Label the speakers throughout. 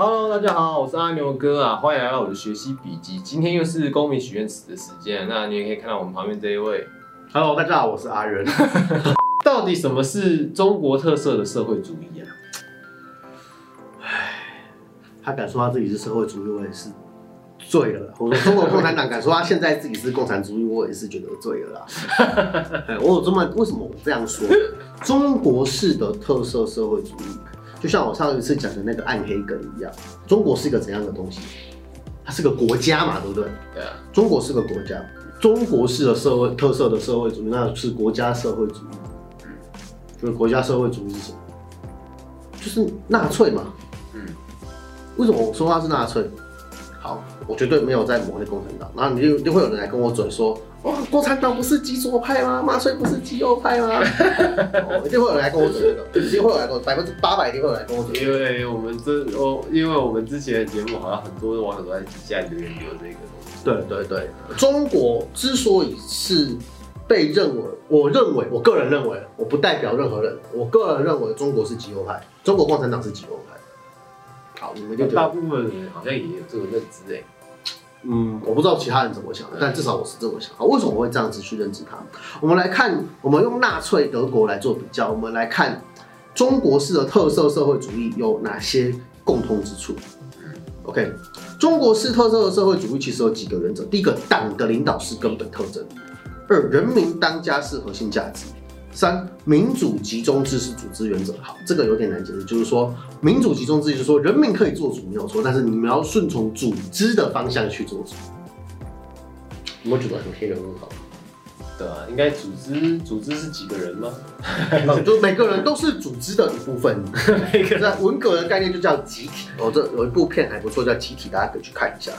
Speaker 1: Hello，大家好，我是阿牛哥啊，欢迎来到我的学习笔记。今天又是公民许愿池的时间，那你也可以看到我们旁边这一位。
Speaker 2: Hello，大家好，我是阿仁。
Speaker 1: 到底什么是中国特色的社会主义啊？
Speaker 2: 他敢说他自己是社会主义，我也是醉了啦。我说中国共产党敢说他现在自己是共产主义，我也是觉得醉了啦。哎我有这么为什么我这样说？中国式的特色社会主义，就像我上一次讲的那个暗黑梗一样，中国是一个怎样的东西？它是个国家嘛，对不对？
Speaker 1: 对啊，
Speaker 2: 中国是个国家，中国式的社会特色的社会主义，那是国家社会主义。就是国家社会主义是什么？就是纳粹嘛。
Speaker 1: 嗯，
Speaker 2: 为什么我说他是纳粹？好，我绝对没有在抹黑共产党。然后你就就会有人来跟我嘴说，哇，共产党不是极左派吗？纳粹不是极右派吗？哦一定会有人来跟我嘴的，一定会有人来跟我，百分之八百一定会有人来跟我嘴。
Speaker 1: 因为我们这我因为我们之前的节目好像很多网友都在底下留言留这个东西。
Speaker 2: 对对对，中国之所以是被认为，我认为，我个人认为，我不代表任何人，我个人认为中国是极右派，中国共产党是极右派。好，你们就觉得，
Speaker 1: 大部分人好像也有这个认知哎。
Speaker 2: 嗯，我不知道其他人怎么想的，但至少我是这么想。为什么我会这样子去认知它？我们来看，我们用纳粹德国来做比较，我们来看中国式的特色社会主义有哪些共通之处。OK，中国式特色的社会主义其实有几个原则：第一个，党的领导是根本特征；二，人民当家是核心价值；三，民主集中制是组织原则。好，这个有点难解释，就是说民主集中制就是说人民可以做主没有错，但是你们要顺从组织的方向去做主。有没有觉得很黑人问号？
Speaker 1: 对啊，应该组织组织是几个人吗？
Speaker 2: 哦就每个人都是组织的一部分。
Speaker 1: 每个人
Speaker 2: 那文革的概念就叫集体哦，这有一部片还不错，叫《集体》，大家可以去看一下。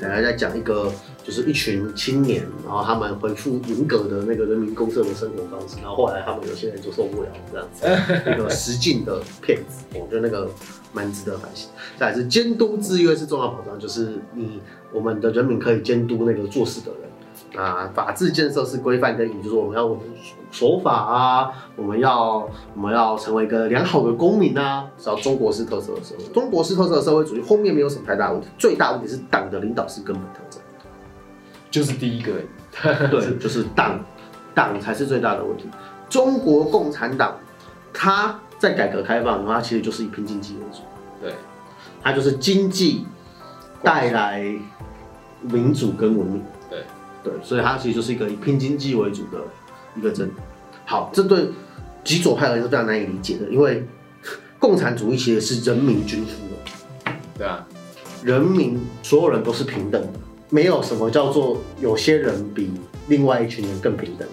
Speaker 2: 大家在讲一个，就是一群青年，然后他们恢复文革的那个人民公社的生活方式，然后后来他们有些人就受不了这样子，一个实境的片子，我觉得那个蛮值得反省。再来是监督制约是重要保障，就是你我们的人民可以监督那个做事的人。啊，法治建设是规范跟引，就是我们要守法啊，我们要我们要成为一个良好的公民啊，只要中国式特色的社会，中国式特色的社会主义后面没有什么太大问题，最大问题是党的领导是根本特征，
Speaker 1: 就是第一个，
Speaker 2: 对，就是党党才是最大的问题。中国共产党它在改革开放，它其实就是以拼经济为主，
Speaker 1: 对，
Speaker 2: 它就是经济带来民主跟文明。
Speaker 1: 对
Speaker 2: 对，所以它其实就是一个以拼经济为主的一个政。好，这对极左派而言是非常难以理解的，因为 共产主义其实是人民均富的，
Speaker 1: 对啊，
Speaker 2: 人民所有人都是平等的，没有什么叫做有些人比另外一群人更平等。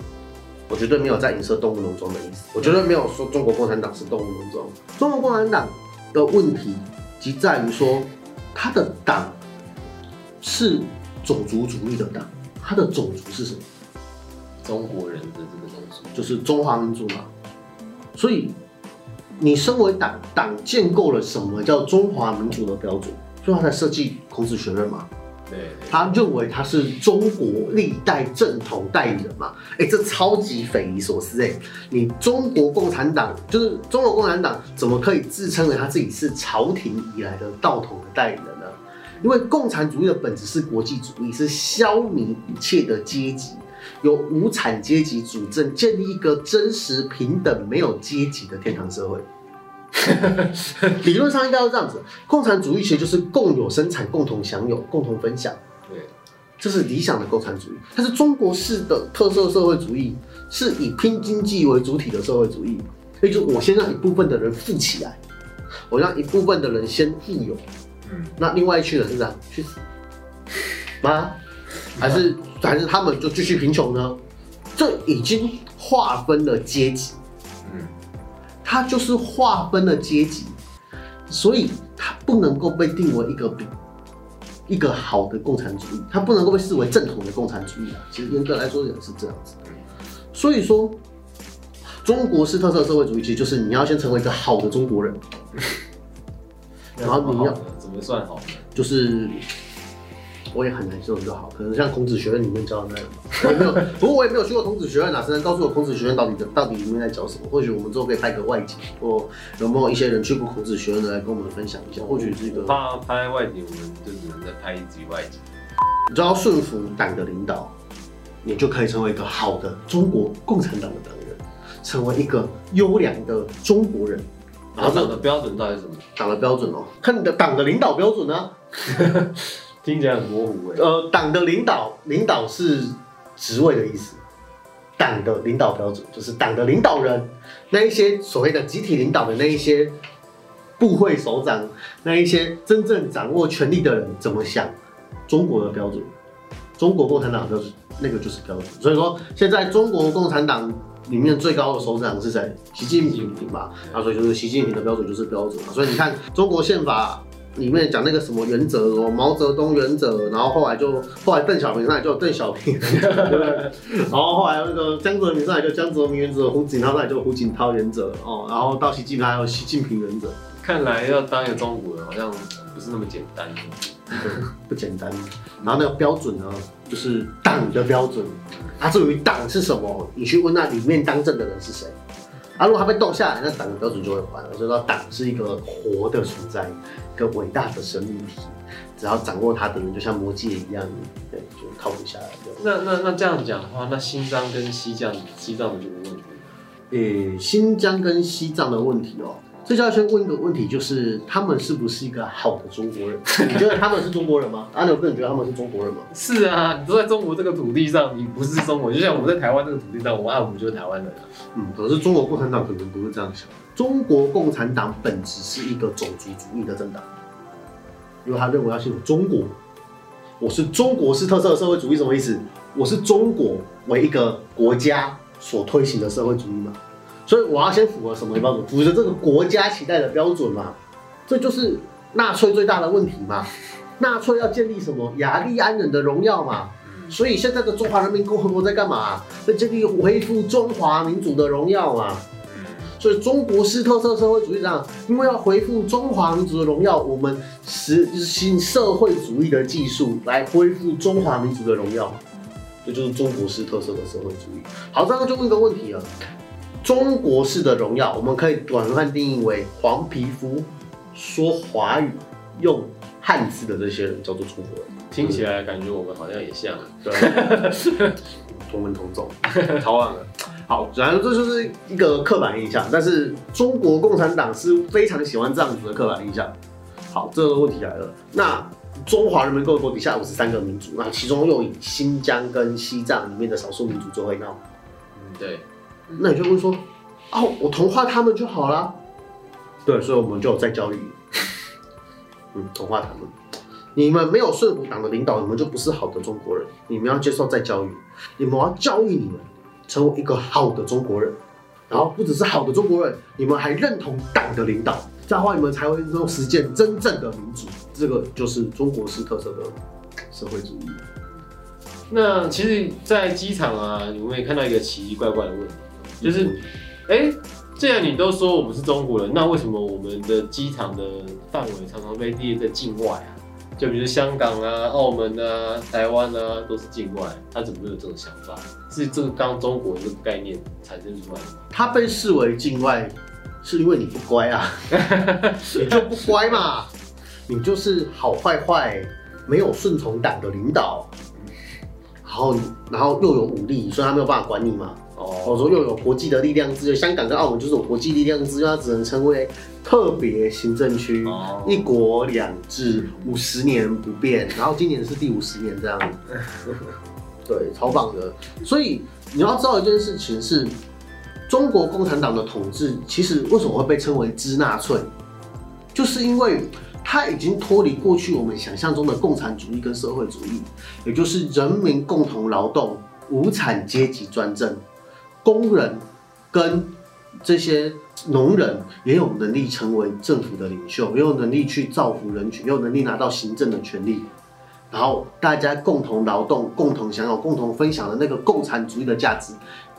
Speaker 2: 我绝对没有在影射动物农庄的意思，我绝对没有说中国共产党是动物农庄。中国共产党的问题即在于说，他的党是种族主义的党，他的种族是什么？
Speaker 1: 中国人的这个东西，
Speaker 2: 就是中华民族嘛。所以，你身为党，党建构了什么叫中华民族的标准，所以他才设计孔子学院嘛。
Speaker 1: 对对
Speaker 2: 他认为他是中国历代正统代理人嘛？哎、这超级匪夷所思哎、你中国共产党就是中国共产党，怎么可以自称为他自己是朝廷以来的道统的代理人呢？因为共产主义的本质是国际主义，是消弭一切的阶级，由无产阶级主政，建立一个真实平等、没有阶级的天堂社会。理论上应该要这样子，共产主义其实就是共有生产、共同享有、共同分享。
Speaker 1: 对，
Speaker 2: 这是理想的共产主义。但是中国式的特色社会主义是以拼经济为主体的社会主义，所以就我先让一部分的人富起来，我让一部分的人先富有，
Speaker 1: 嗯，
Speaker 2: 那另外一群人是这样去死吗？还是还是他们就继续贫穷呢？这已经划分了阶级，
Speaker 1: 嗯，
Speaker 2: 它就是划分了阶级，所以它不能够被定为一个比一个好的共产主义，它不能够被视为正统的共产主义啊。其实严格来说也是这样子。所以说，中国式特色社会主义其实就是你要先成为一个好的中国人，然后你要
Speaker 1: 怎么算好呢？
Speaker 2: 就是我也很难形容就好，可能像孔子学院里面教的那样吧。我也没有，不过我也没有去过孔子学院啊，谁能告诉我孔子学院到底的到底里面在教什么？或许我们之后可以拍个外景，或有没有一些人去过孔子学院的来跟我们分享一下？或许是一个
Speaker 1: 怕拍外景，我们就只能再拍一集外景。
Speaker 2: 你只要顺服党的领导，你就可以成为一个好的中国共产党的党员，成为一个优良的中国人。
Speaker 1: 然后党的标准到底是什么？
Speaker 2: 党的标准哦，看你的党的领导标准呢、
Speaker 1: 听起来很模糊哎。
Speaker 2: 呃，党的领导，领导是职位的意思。党的领导标准就是党的领导人，那一些所谓的集体领导的那一些部会首长，那一些真正掌握权力的人怎么想？中国的标准，中国共产党的标准，那个就是标准。所以说，现在中国共产党里面最高的首长是谁？习近平吧。啊，所以就是习近平的标准就是标准嘛。所以你看中国宪法里面讲那个什么原则哦，毛泽东原则，然后后来就后来邓小平上来就有邓小平，然后后来那个江泽民上来就江泽民原则，胡锦涛上来就胡锦涛原则哦，然后到习近平还有习近平原则，
Speaker 1: 看来要当一个中国人，好像不是那么简单。
Speaker 2: 不简单。然后那个标准呢，就是党的标准。啊，至于党是什么，你去问那里面当政的人是谁。啊，如果他被斗下来，那党的标准就会换了。就说党是一个活的存在，一个伟大的生命体。只要掌握它的人，就像魔戒一样，对，就靠不下来。
Speaker 1: 那那那这样讲的话，那新疆跟西藏西藏的这个问题，
Speaker 2: 诶、新疆跟西藏的问题哦，这就要先问一个问题，就是他们是不是一个好的中国人？你觉得他们是中国人吗？阿牛个人觉得他们是中国人吗？
Speaker 1: 是啊，你都在中国这个土地上，你不是中国，就像我们在台湾这个土地上，我们按我们就是台湾人啊。
Speaker 2: 嗯，可是中国共产党可能不是这样想。中国共产党本质是一个种族主义的政党，因为他认为要先有中国，我是中国式特色的社会主义，什么意思？我是中国为一个国家所推行的社会主义嘛，所以我要先符合什么标准？符合这个国家期待的标准嘛，这就是纳粹最大的问题嘛。纳粹要建立什么雅利安人的荣耀嘛？所以现在的中华人民共和国在干嘛？在建立恢复中华民族的荣耀嘛。所以中国式特色社会主义上，因为要恢复中华民族的荣耀，我们实行社会主义的技术来恢复中华民族的荣耀，这就是中国式特色的社会主义。好，这样就问一个问题了：中国式的荣耀，我们可以广泛定义为黄皮肤、说华语、用汉字的这些人叫做中国人。
Speaker 1: 听起来感觉我们好像也像，
Speaker 2: 对，同文同种。
Speaker 1: 超忘了。
Speaker 2: 好，然后这就是一个刻板印象，但是中国共产党是非常喜欢这样子的刻板印象。好，这个问题来了，那中华人民共和国底下五十三个民族，那其中又以新疆跟西藏里面的少数民族最会闹，
Speaker 1: 嗯，对，
Speaker 2: 那你就会说，哦，我同化他们就好啦。对，所以我们就有再教育，嗯，同化他们。你们没有顺服党的领导，你们就不是好的中国人。你们要接受再教育，你们要教育你们成为一个好的中国人。然后不只是好的中国人，你们还认同党的领导，这样的话你们才会能够实践真正的民主。这个就是中国式特色的社会主义。
Speaker 1: 那其实，在机场啊，我们也看到一个奇奇怪怪的问题，就是，哎、既然你都说我们是中国人，那为什么我们的机场的范围常常被列在境外啊？就比如香港啊、澳门啊、台湾啊，都是境外，他怎么会有这种想法？是这个刚中国这个概念产生出来的吗？
Speaker 2: 它被视为境外，是因为你不乖啊，你就不乖嘛，你就是好坏坏，没有顺从党的领导，然后然后又有武力，所以他没有办法管你嘛。我
Speaker 1: 哦，
Speaker 2: 说又有国际的力量之源，香港跟澳门就是有国际力量之源，它只能成为特别行政区，
Speaker 1: 哦
Speaker 2: 一国两制，五十年不变，然后今年是第五十年这样。对，超棒的。所以你要知道一件事情是，中国共产党的统治其实为什么会被称为“支纳粹”，就是因为它已经脱离过去我们想象中的共产主义跟社会主义，也就是人民共同劳动、无产阶级专政，工人跟这些农人也有能力成为政府的领袖，也有能力去造福人群，也有能力拿到行政的权利。然后大家共同劳动、共同享有、共同分享的那个共产主义的价值，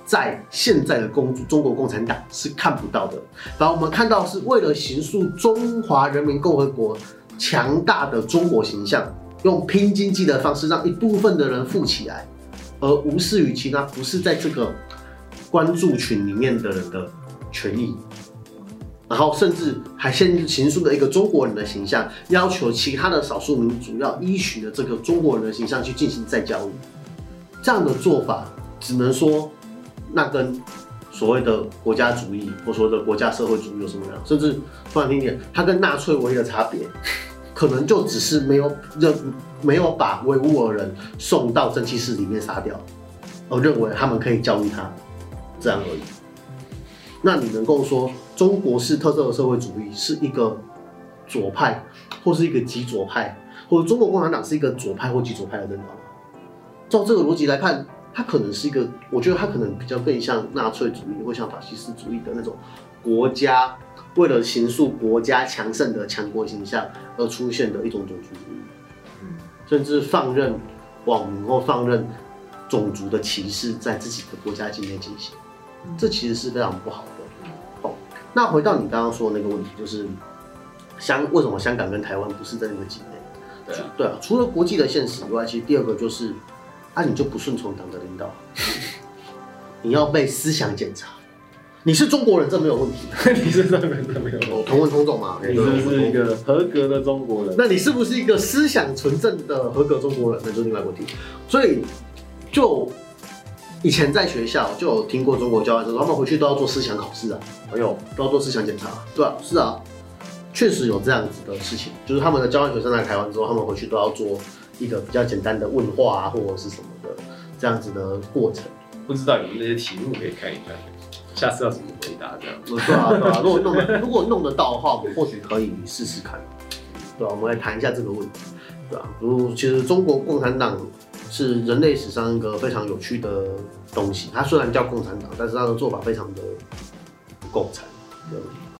Speaker 2: 在现在的共中国共产党是看不到的。然后我们看到是为了形塑中华人民共和国强大的中国形象，用拼经济的方式让一部分的人富起来，而无视于其他不是在这个关注群里面的人的权益。然后甚至还先形塑了一个中国人的形象，要求其他的少数民族要依循着这个中国人的形象去进行再教育。这样的做法，只能说那跟所谓的国家主义或所谓的国家社会主义有什么样？甚至说难听点，它跟纳粹唯一的差别，可能就只是没有认没有把维吾尔人送到蒸汽室里面杀掉，而认为他们可以教育他，这样而已。那你能够说中国式特色的社会主义是一个左派，或是一个极左派，或者中国共产党是一个左派或极左派的政党吗？照这个逻辑来看，它可能是一个，我觉得它可能比较更像纳粹主义或像法西斯主义的那种国家为了形塑国家强盛的强国形象而出现的一种种族主义，甚至放任网民或放任种族的歧视在自己的国家境内进行，这其实是非常不好的。哦，那回到你刚刚说的那个问题，就是香为什么香港跟台湾不是在那个境内？
Speaker 1: 对啊，
Speaker 2: 对啊，除了国际的现实以外，其实第二个就是，啊，你就不顺从党的领导，你要被思想检查。你是中国人，这没有问题，
Speaker 1: 你是中国人没有
Speaker 2: 哦，同文同种嘛。
Speaker 1: 你是不是一个合格的中国人？
Speaker 2: 那你是不是一个思想纯正的合格中国人？那就是另外一个问题。所以，就以前在学校就有听过中国教案说，他们回去都要做思想考试啊，还有都要做思想检查，对啊、是啊，确实有这样子的事情，就是他们的交换学生来台湾之后，他们回去都要做一个比较简单的问话啊，或者是什么的这样子的过程。
Speaker 1: 不知道有没有那些题目可以看一看，下次要怎么回答这样？
Speaker 2: 对啊，对啊，如果弄得如果弄得到的话，我们或许可以试试看，对啊、我们来谈一下这个问题，对啊、如其实中国共产党是人类史上一个非常有趣的东西，它虽然叫共产党，但是它的做法非常的不共产，